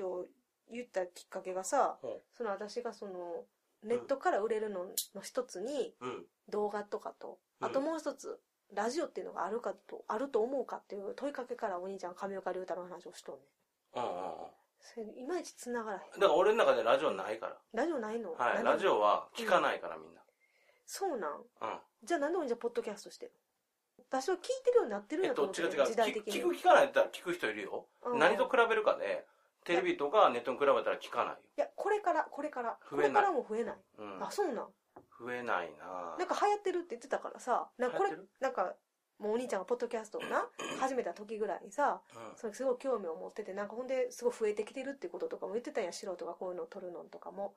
を言ったきっかけがさうん。その私がそのネットから売れるのの一つにうん。動画とかとうん。あともう一つラジオっていうのがあるかとあると思うかっていう問いかけからお兄ちゃん上岡龍太郎の話をしとんねん。うんうんうんそれいまいち繋がらへん。だから俺の中でラジオないから。ラジオないの？はい。何ラジオは聞かないからみんな。そうなん？うん。じゃあなんでお兄ちゃんポッドキャストしてるの？私は聞いてるようになってるんえっやと思って違う違う。時代的に聞聞く聞かないって言ったら聞く人いるよ。うん。何と比べるかでテレビとかネットに比べたら聞かないよ。いやこれからこれから。これからも増えない。うん。あそうなん。増えないな。なんか流行ってるって言ってたからさなんかこれなんかもうお兄ちゃんがポッドキャストをな始めた時ぐらいにさうん。それすごい興味を持っててなんかほんですごい増えてきてるっていうこととかも言ってたんや素人がこういうのを撮るのとかも。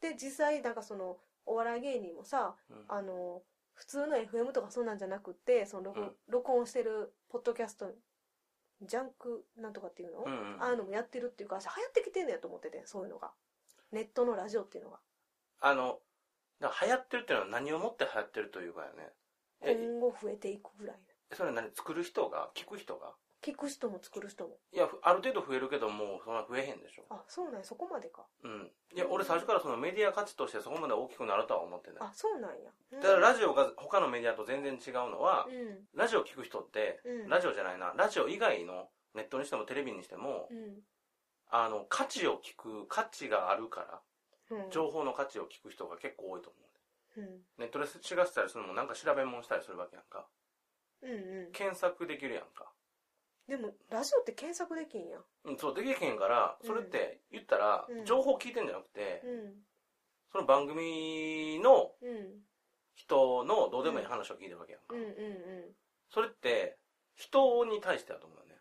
で実際なんかそのお笑い芸人もさうん。あの普通の FM とかそうなんじゃなくってその録,、うん。録音してるポッドキャストジャンクなんとかっていうの、うんうんああいうのもやってるっていうか私流行ってきてんねやと思っててそういうのが。ネットのラジオっていうのが。あのだから流行ってるっていうのは何をもって流行ってるというかよね。え今後増えていくぐらい。それは何？作る人が？聞く人が？聞く人も作る人も。いやふある程度増えるけどもうそんな増えへんでしょ。あそうなんや。そこまでか。うん。いや俺最初からそのメディア価値としてそこまで大きくなるとは思ってない。あそうなんや。うん。ただラジオが他のメディアと全然違うのはうん。ラジオ聞く人ってうん。ラジオじゃないな。ラジオ以外のネットにしてもテレビにしてもうん。あの価値を聞く価値があるからうん。情報の価値を聞く人が結構多いと思う。うん。ネットで知らせたりするのもなんか調べ物したりするわけやんか。うんうん。検索できるやんかでもラジオって検索できんやうんそうできへんからそれって言ったらうん。情報聞いてんじゃなくてうん。その番組のうん。人のどうでもいい話を聞いてるわけやんか。うんうんうん。それって人に対してだと思うよね。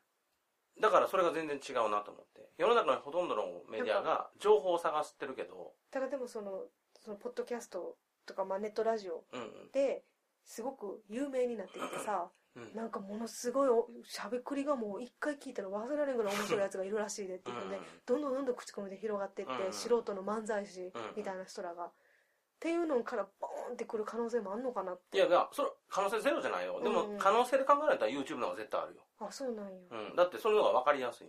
だからそれが全然違うなと思って。世の中のほとんどのメディアが情報を探してるけど。だからでもそのそのポッドキャストとか、まあ、ネットラジオうんうん。ですごく有名になってきてさうんなんかものすごいおしゃべくりがもう一回聞いたら忘れられんぐらい面白いやつがいるらしいでって言ってねどんどんどんどん口コミで広がっていって、うん。素人の漫才師みたいな人らが、っていうのからボーンってくる可能性もあんのかなって。いやいやそれ可能性ゼロじゃないよ。でもうん可能性で考えられたら YouTube の方が絶対あるよ、あそうなんや。うん、だってそれの方が分かりやすい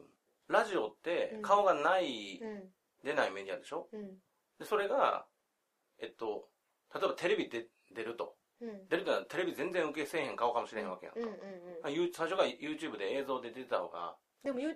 ラジオって顔がない、うん。出ないメディアでしょ？うん。でそれがえっと例えばテレビで出るとうん。出るってのはテレビ全然受けせえへん顔かもしれへんわけやんか、うんうんうん。最初が YouTube で映像で出てた方が。でもゆ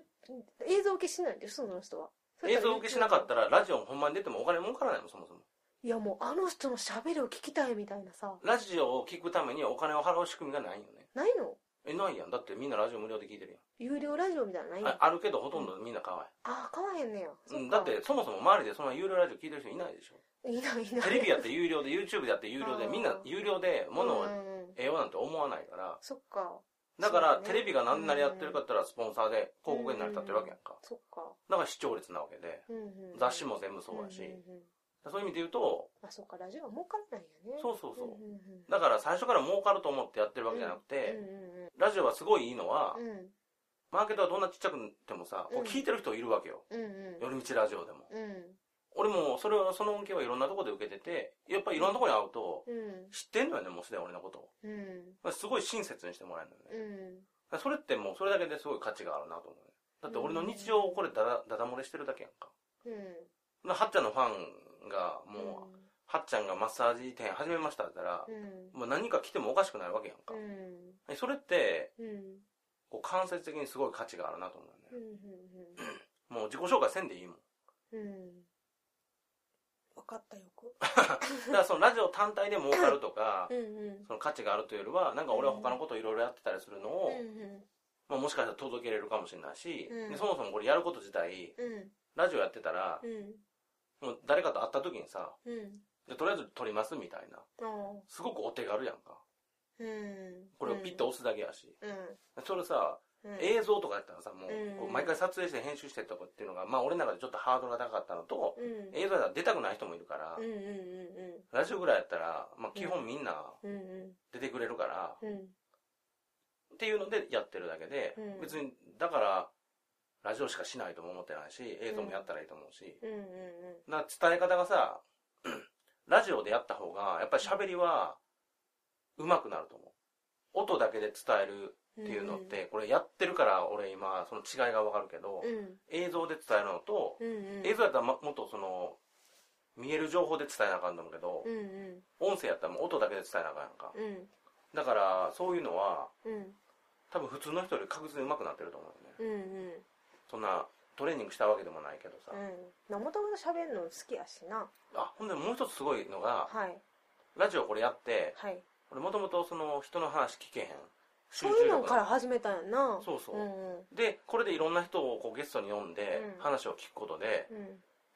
映像受けしないんでしょその人は。映像受けしなかったらラジオほんまに出てもお金儲からないもんそもそも。いやもうあの人のしゃべりを聞きたいみたいなさ。ラジオを聞くためにお金を払う仕組みがないよね。ないの？えないやん。だってみんなラジオ無料で聞いてる有料ラジオみたいなのないのやん。ああるけどほとんどみんな買わああ買わへんねや、へん、そか。うんだってそもそも周りでそんな有料ラジオ聞いてる人いないでしょ。いないいない。テレビやって有料で YouTube でやって有料でみんな有料で物をうんうんうん。ええよなんて思わないから。そっか。だからそうだね。テレビが何なりやってるかって言ったらスポンサーで広告に成り立ってるわけやんか。そっか。だから視聴率なわけで。うんうんうん。雑誌も全部そうだし。んんうんそういう意味で言うとあそっかラジオは儲からないんやね。そうそうそう。うんうんうん。だから最初から儲かると思ってやってるわけじゃなくてラジオはすごいいいのはうん。うんうんマーケットはどんなちっちゃくてもさこううん聞いてる人いるわけよ。うんうん。夜道ラジオでも。うん。俺もそれをその恩恵はいろんなところで受けててやっぱりいろんなところに会うとうん。知ってんのよねもうすでに俺のことを。うん。すごい親切にしてもらえるのよね。うん。それってもうそれだけですごい価値があるなと思うね。だって俺の日常をこれダダダダ漏れしてるだけやんか。うん。はっちゃんのファンがもう、はっちゃんがマッサージ店始めましたったらう、ん。もう何人か来てもおかしくないわけやんか。う、ん。それってうん。こう間接的にすごい価値があるなと思ううんね、うん。もう自己紹介せんでいいもん。うん。分かったよく だからそのラジオ単体で儲かるとか うんうん。その価値があるというよりはなんか俺は他のことをいろいろやってたりするのを、うんまあ、もしかしたら届けれるかもしれないし、うん。でそもそもこれやること自体うん。ラジオやってたら誰かと会った時にさうん。でとりあえず撮りますみたいな。あすごくお手軽やんか。うん。これをピッと押すだけやし、うん。それさうん。映像とかやったらさもう毎回撮影して編集してとかっていうのがまあ俺の中でちょっとハードルが高かったのとうん。映像やったら出たくない人もいるからうんうんうんラジオぐらいやったらまあ基本みんなうんうん。出てくれるからうん。っていうのでやってるだけでうん。別にだからラジオしかしないとも思ってないし映像もやったらいいと思うし。うんうんな伝え方がさ ラジオでやった方がやっぱり喋りは上手くなると思う。音だけで伝えるっていうのって、これやってるから俺今その違いがわかるけど、うん。映像で伝えるのと、うんうん。映像やったらももっとその見える情報で伝えなあかんと思うけどう、ん音声やったらもう音だけで伝えなあかんやんか、うんうん。だからそういうのはうん。多分普通の人より確実に上手くなってると思うよね。うんうんそんなトレーニングしたわけでもないけどさ、うん。もともと喋るの好きやしな。あほんでもう一つすごいのがはい。ラジオこれやってはい。俺もともとその人の話聞けへん。集そういうの力から始めたんやんな。そうそう、うんうん。でこれでいろんな人をこうゲストに呼んでうん。話を聞くことで、うん。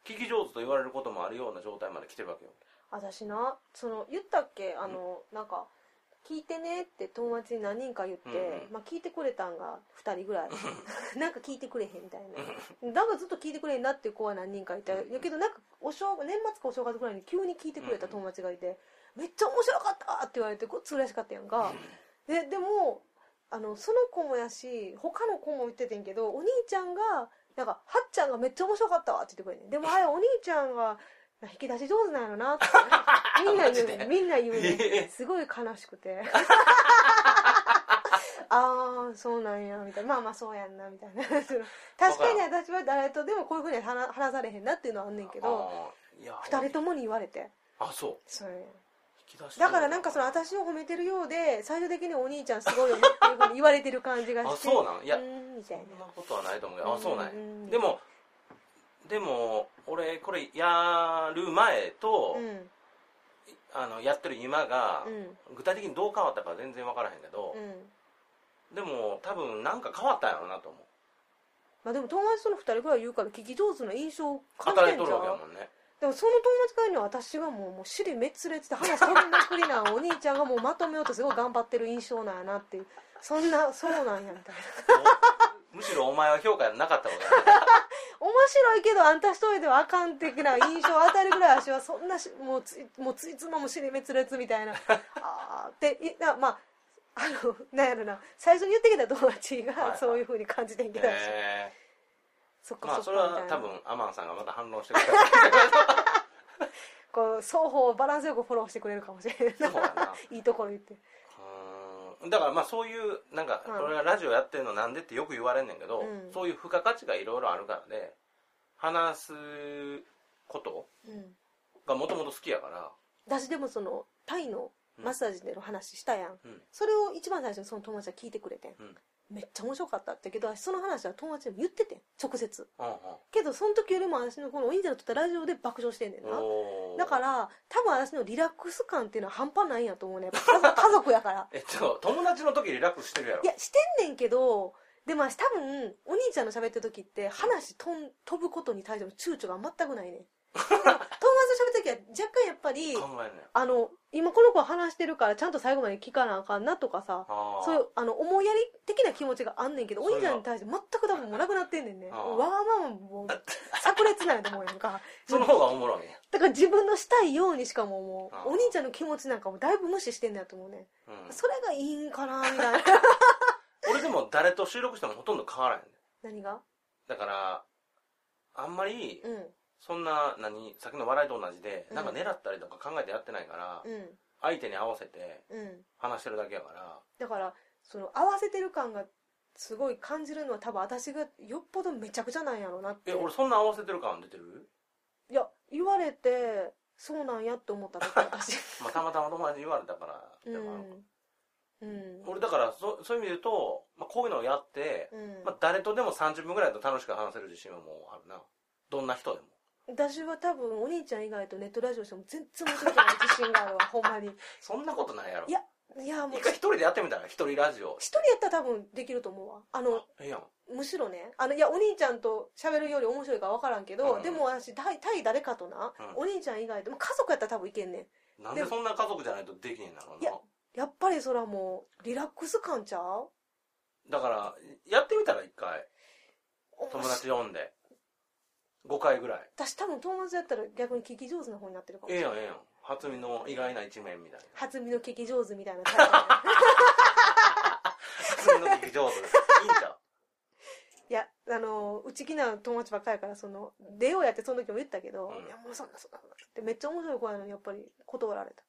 聞き上手と言われることもあるような状態まで来てるわけよ。私なその言ったっけ？あの、なんか聞いてねって友達に何人か言って、うんうん。まあ、聞いてくれたんが2人ぐらい。なんか聞いてくれへんみたいな。だからずっと聞いてくれへんなっていう子は何人かいてやけどなんかお正年末かお正月ぐらいに急に聞いてくれた友達がいて、めっちゃ面白かったって言われてごっつ嬉しかったやんか。ででもあのその子もやし他の子も言っててんけどお兄ちゃんがなんかはっちゃんがめっちゃ面白かったわって言ってくれんねん。でもあれお兄ちゃんが引き出し上手なんやろなってみんな言うみんな言うねすごい悲しくて。ああそうなんやみたいな。まあまあそうやんなみたいな。確かに私は誰とでもこういうふうに話話されへんなっていうのはあんねんけど二人ともに言われて。あそう。それ引き出しだからなんかその私を褒めてるようで最終的にお兄ちゃんすごいよねっていうふうに言われてる感じがしてあそうなん？いやみたいそんなことはないと思うけどあそうなんや。ん。でもでも俺これやる前と、うんあのやってる今がう、ん。具体的にどう変わったか全然分からへんけどう、ん。でも多分なんか変わったんやろうなと思う。まあでも友達との二人ぐらい言うから聞き上手な印象を感じてんじゃんね。でもその友達からには私がもうもう尻滅裂で話飛びまくりなお兄ちゃんがもうまとめようとすごい頑張ってる印象なんやなっていう。そんなそうなんやみたいな むしろお前は評価なかったこと 面白いけどあんた一人ではあかん的な印象を与えるぐらい私はそんなしもうついもうついつまも尻滅裂みたいな。あーっていやまああのなんやろな。最初に言ってきた友達はいはい。がそういうふうに感じてんけど、へそっかーまあそそっかみたいな。れは多分アマンさんがまた反論してくれた こう双方バランスよくフォローしてくれるかもしれない。いいところ言ってだからまあそういうなんかうん。俺がラジオやってるのなんでってよく言われんねんけど、うん。そういう付加価値がいろいろあるからで話すことうん。がもともと好きやから。私でもそのタイのマッサージでの話したやん、うん。それを一番最初にその友達が聞いてくれてん、うんめっちゃ面白かった。ってけど私その話は友達にも言っててん。直接。うんうんけどその時よりも私のこのお兄ちゃんの？撮ったラジオで爆笑してんねんな。だから多分私のリラックス感っていうのは半端ないんやと思うね 家族やから。えっと友達の時リラックスしてるやろ。いやしてんねんけどでも私多分お兄ちゃんの喋ってる時って話飛ぶことに対しての躊躇が全くないねん 喋ってる時は若干やっぱり考えあの今この子は話してるからちゃんと最後まで聞かなあかんなとかさあー。そういうあの思いやり的な気持ちがあんねんけどお兄ちゃんに対して全く多分もうなくなってんねんね。あー。わーまあもう炸裂なんやと思うやんか。その方がおもろい。ねだから自分のしたいようにしかももあー。うお兄ちゃんの気持ちなんかもだいぶ無視してんだよと思うね。うん。それがいいんかなみたいな。俺でも誰と収録してもほとんど変わらへんね何が？だからあんまりうんそんな何さっきの笑いと同じで、うん。なんか狙ったりとか考えてやってないから、うん。相手に合わせてうん。話してるだけやから。だからその合わせてる感がすごい感じるのは多分私がよっぽどめちゃくちゃなんやろうなって。え俺そんな合わせてる感出てる？いや言われてそうなんやって思った時私。まあたまたま友達に言われたからうでもあるんうん。俺だからそそういう意味で言うと、まあ、こういうのをやって、うん。まあ、誰とでも30分ぐらいだと楽しく話せる自信はもうあるな。どんな人でも私は多分お兄ちゃん以外とネットラジオしても全然面白くない。自信があるわ ほんまに。そんなことないやろ。いやいやもう。一回一人でやってみたら一人ラジオ。一人やったら多分できると思うわ。あのええやん。むしろね。あのいやお兄ちゃんと喋るより面白いか分からんけど、うん。でも私対対誰かとな、うん。お兄ちゃん以外でも家族やったら多分いけんねん。なんでそんな家族じゃないとできへんなのいややっぱりそれはもうリラックス感ちゃう？だからやってみたら一回。友達呼んで5回ぐらい。私多分友達やったら逆に聞き上手な方になってるかもしれない。ええやんええやん。初見の意外な一面みたいな。初見の聞き上手みたいな。タイプやね初見の聞き上手。いいんちゃういやあのうちきな友達ばっかりやからその出ようやってその時も言ったけど、うん。いやもうそんなそんなってめっちゃ面白い子やのにやっぱり断られた。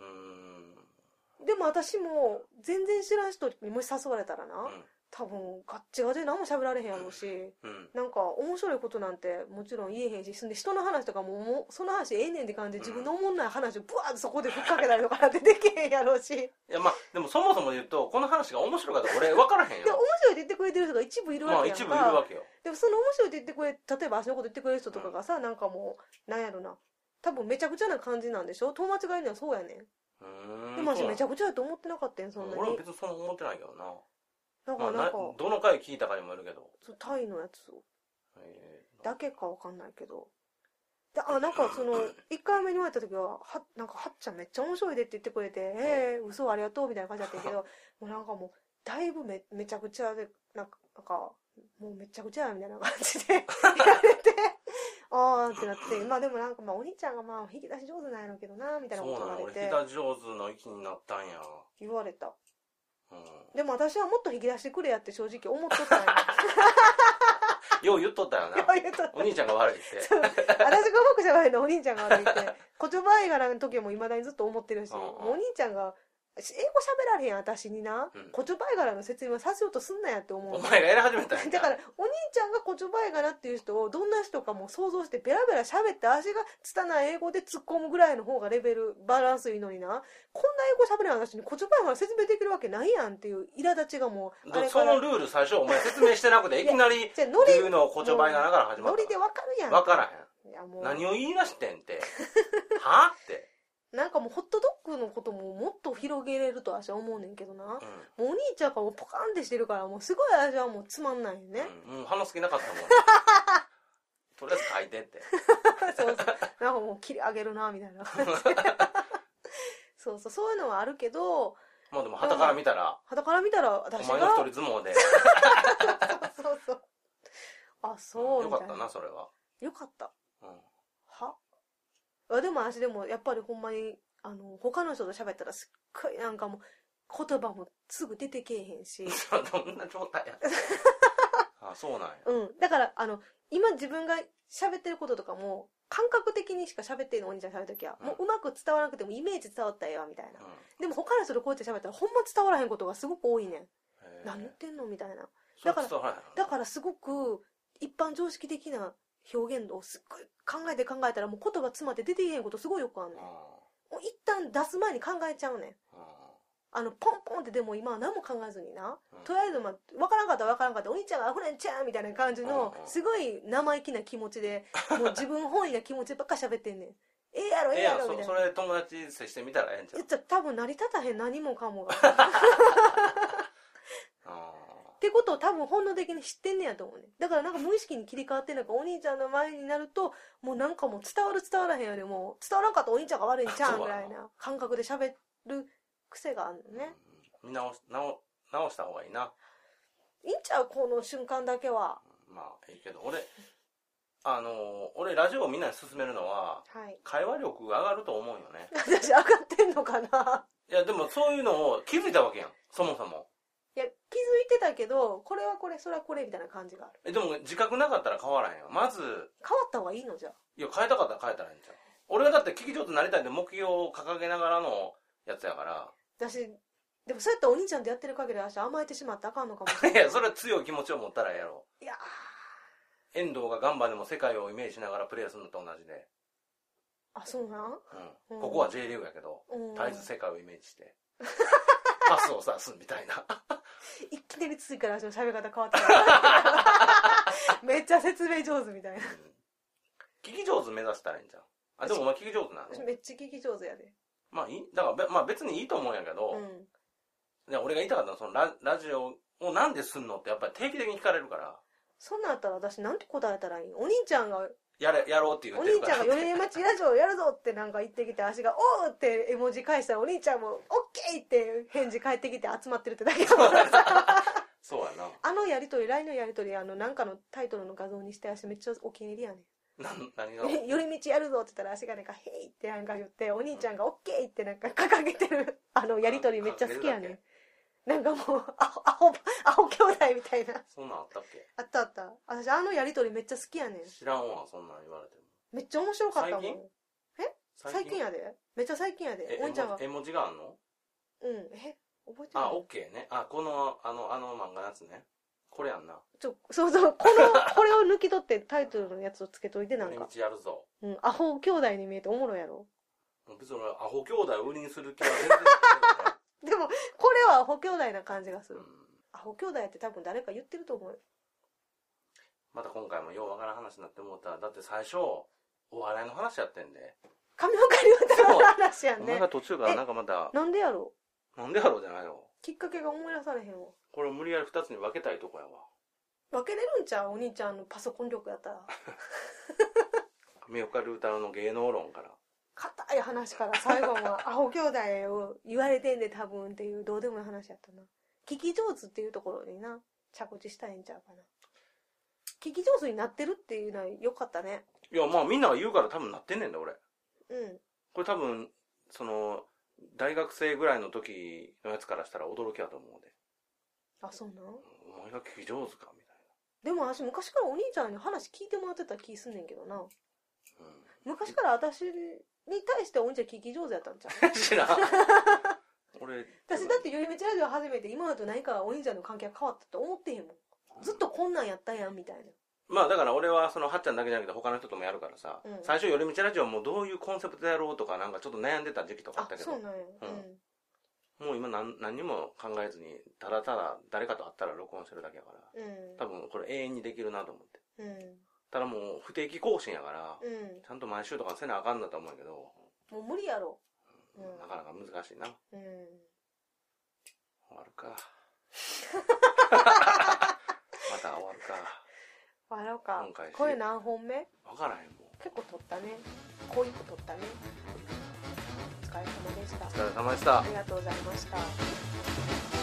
うーん。でも私も全然知らん人にもし誘われたらな、うん多分ガッチガチで何も喋られへんやろうし、うんなんか面白いことなんてもちろん言えへんしそんで人の話とかももうその話ええねんって感じで自分の思んない話をブワーってそこでふっかけたりとかなんてできへんやろうし。で いやまあでもそもそも言うとこの話が面白いかどうか俺分からへん面よ白いって言ってくれてる人が一部いるまあわけやんか、一部いるわけよ。でもその面白いって言ってくれ例えば足のこと言ってくれる人とかがさ、なんかもうなんやろな。多分めちゃくちゃな感じなんでしょ？友達がいるのはそうやねん。でも私めちゃくくちゃやと思ってなかったんそんなに。俺も別にそんな思ってないけどなだかまあなんか、どの回聞いたかにもよるけど。そうタイのやつを。えーだけかわかんないけど。であなんかその 1回目に言われた時ははなんかはっちゃんめっちゃ面白いでって言ってくれて「ええ嘘ありがとう」みたいな感じだったけど もうなんかもうだいぶめめちゃくちゃでなんかなんかもうめちゃくちゃやみたいな感じで 言われてああってなってまあでもなんかまあお兄ちゃんがまあ引き出し上手なんやろうけどなみたいなこと言われて。俺引き出し上手の域になったんや。言われた。うんでも私はもっと引き出してくれやって正直思っとったんや。よう言っとったよな。言うとった。お兄ちゃんが悪いって。私がうまくしゃべるのお兄ちゃんが悪いって。言葉映画の時もいまだにずっと思ってるし。お兄ちゃんが英語喋られへん私にな、うん。言葉絵柄の説明をさせようとすんなやって思う。お前がやり始めたんや だからお兄ちゃんが言葉絵柄っていう人をどんな人かもう想像してベラベラ喋って足が拙い英語で突っ込むぐらいの方がレベルバランスいいのにな。こんな英語喋れない私に言葉絵柄説明できるわけないやんっていう苛立ちがもうそのルール最初お前説明してなくていきなりじゃあノリ言うのをこちょばいがながら始まっノリでわかるやん。た分からへいやもう。ん何を言い出してん って。はって、なんかもうホットドッグのことももっと広げれると私は思うねんけどな、もううお兄ちゃんがもうポカンってしてるからもうすごい私はもうつまんないよね、ん。うん、もう話す気なかったもん。とりあえず書いてって。そうそう。なんかもう切り上げるなみたいな。そうそう。そういうのはあるけど。もうでも旗から見たら。肌から見たらお私が。前の一人相撲で。そうそうあそうよかったななそれは、よかったあでも私でもやっぱりほんまにあの他の人と喋ったらすっごいなんかもう言葉もすぐ出てけえへんし どんな状態や あそうなんやうん。だから、あの、今自分が喋ってることとかも、感覚的にしか喋ってるのお兄ちゃん喋るときは、うんもううまく伝わらなくてもイメージ伝わったらええわ、みたいな。うんでも他の人とこうやって喋ったら、ほんま伝わらへんことがすごく多いねん。何言ってんのみたいな。だからだからすごく、一般常識的な表現をすっごい考えて考えたら、もう言葉詰まって出てけへんことすごいよくあんねん。もう一旦出す前に考えちゃうねん。あの、ポンポンってでも今は何も考えずにな。うん。とりあえず、まあ、分からんかったら分からんかったらお兄ちゃんがアフレンちゃんみたいな感じのすごい生意気な気持ちで もう自分本位な気持ちばっか喋ってんねん。ええやろええええやろみたいな。れ友達接してみたらええんちゃう？多分成り立たへん何もかもが っあてことを多分本能的に知ってんねやと思うね。んだからなんか無意識に切り替わってんのかお兄ちゃんの前になるともうなんかもう伝わる伝わらへんよりも伝わらんかったらお兄ちゃんが悪いんちゃうんぐらいな感覚で喋る癖があるのーね、うん見直し直直した方がいいな。いいんちゃう？この瞬間だけは。まあいいけど俺あのー俺ラジオをみんなに勧めるのははい。会話力が上がると思うよね。私上がってんのかな？いやでもそういうのを気づいたわけやん。そもそも気づいてたけどこれはこれそれはこれみたいな感じがある。えでも自覚なかったら変わらへんよ。まず変わった方がいいの？じゃいや変えたかったら変えたらいいんちゃう。俺はだって聞き上手になりたいって目標を掲げながらのやつやから。私でもそうやってお兄ちゃんとやってる限り私甘えてしまってあかんのかもしれいな いやそれは強い気持ちを持ったらええやろ。いや遠藤がガンバでも世界をイメージしながらプレーするのと同じで、ーあそうなん？うん。うん。ここは J リーグやけどうん。絶えず世界をイメージして パスを指すみたいな。いきなりついから私の喋り方変わってた めっちゃ説明上手みたいな。うん。聞き上手目指したらいいんじゃん。あでもお前聞き上手なの？私めっちゃ聞き上手やで。まあいい。だからべ、まあ、別にいいと思うんやけど、うん。で俺が言いたかったのはそのララジオをなんですんのってやっぱり定期的に聞かれるから。そんなんやったら私なんて答えたらいいお兄ちゃんがやれやろうって言おってるから。兄ちゃんが米町ラジオやるぞってなんか言ってきて足が「おう!」って絵文字返したらお兄ちゃんも「オッケー!」って返事返ってきて集まってるってだけだからさそうやな。あのやりとり LINE のやりとりあのなんかのタイトルの画像にして足めっちゃお気に入りやねなん何が？ん 寄り道やるぞって言ったら足がなんか「へい!」ってなんか言ってお兄ちゃんが「オッケー!」ってなんか掲げてる あのやりとりめっちゃ好きやねん。なんかもうアホアホアホ兄弟みたいな。そんなんあったっけ？あったあった。私あのやりとりめっちゃ好きやねん。知らんわそんなん言われても。めっちゃ面白かったもん。最近？最近やで。めっちゃ最近やで。えおんちゃんが絵文字絵文字があんの？うん。え？覚えてない。あ、オッケーね。あ、この、あの、あの漫画のやつね。これやんな。ちょそうそう。この これを抜き取ってタイトルのやつをつけといてなん寄かやるぞ。うん、アホ兄弟に見えておもろいやろ。別に俺、アホ兄弟を売りにする気は全然ない でもこれはアホ兄弟な感じがする、アホ兄弟って多分誰か言ってると思う。よまた今回もようわからん話になって思った。だって最初、お笑いの話やってんで。神岡龍太郎の話やんね。お前が途中からなんかまた、なんでやろなんでやろうじゃないよ。きっかけが思い出されへんわこれを無理やり二つに分けたいとこやわ。分けれるんちゃう？お兄ちゃんのパソコン力やったら 上岡龍太郎の芸能論から。硬い話から最後はアホ兄弟を言われてんで多分っていうどうでもない話やったな聞き上手っていうところにな着地したいんちゃうかな聞き上手になってるっていうのは良かったねいや、まあみんなが言うから多分なってんねんだ、俺。うんこれ多分、その、大学生ぐらいの時のやつからしたら驚きやと思うで。あそうなん？お前が聞き上手かみたいでも私昔からお兄ちゃんに話聞いてもらってた気すんねんけどなな。昔から私に対してお兄ちゃん聞き上手やったんちゃう？うん。知らん。俺、私だって寄り道ラジオ始めて今までと何かお兄ちゃんの関係が変わったと思ってへんもんずっとこんなんやったやんみたいなまあだから俺はそのはっちゃんだけじゃなくて他の人ともやるからさ、うん。最初寄り道ラジオもどういうコンセプトでやろうとかなんかちょっと悩んでた時期とかああったけどそうなんや。うん。もう今何何にも考えずにただただ誰かと会ったら録音してるだけやからうん。多分これ永遠にできるなと思って。うん。ただもう不定期更新やから、うん。ちゃんと毎週とかせなあかんだと思うけど、もう無理やろ。うん。なかなか難しいな。うん。終わるか。また終わるか終わろうか今回しこれ何本目？分からへんもう結構取ったね。濃い子取ったね。お疲れ様でした。お疲れ様でした。ありがとうございました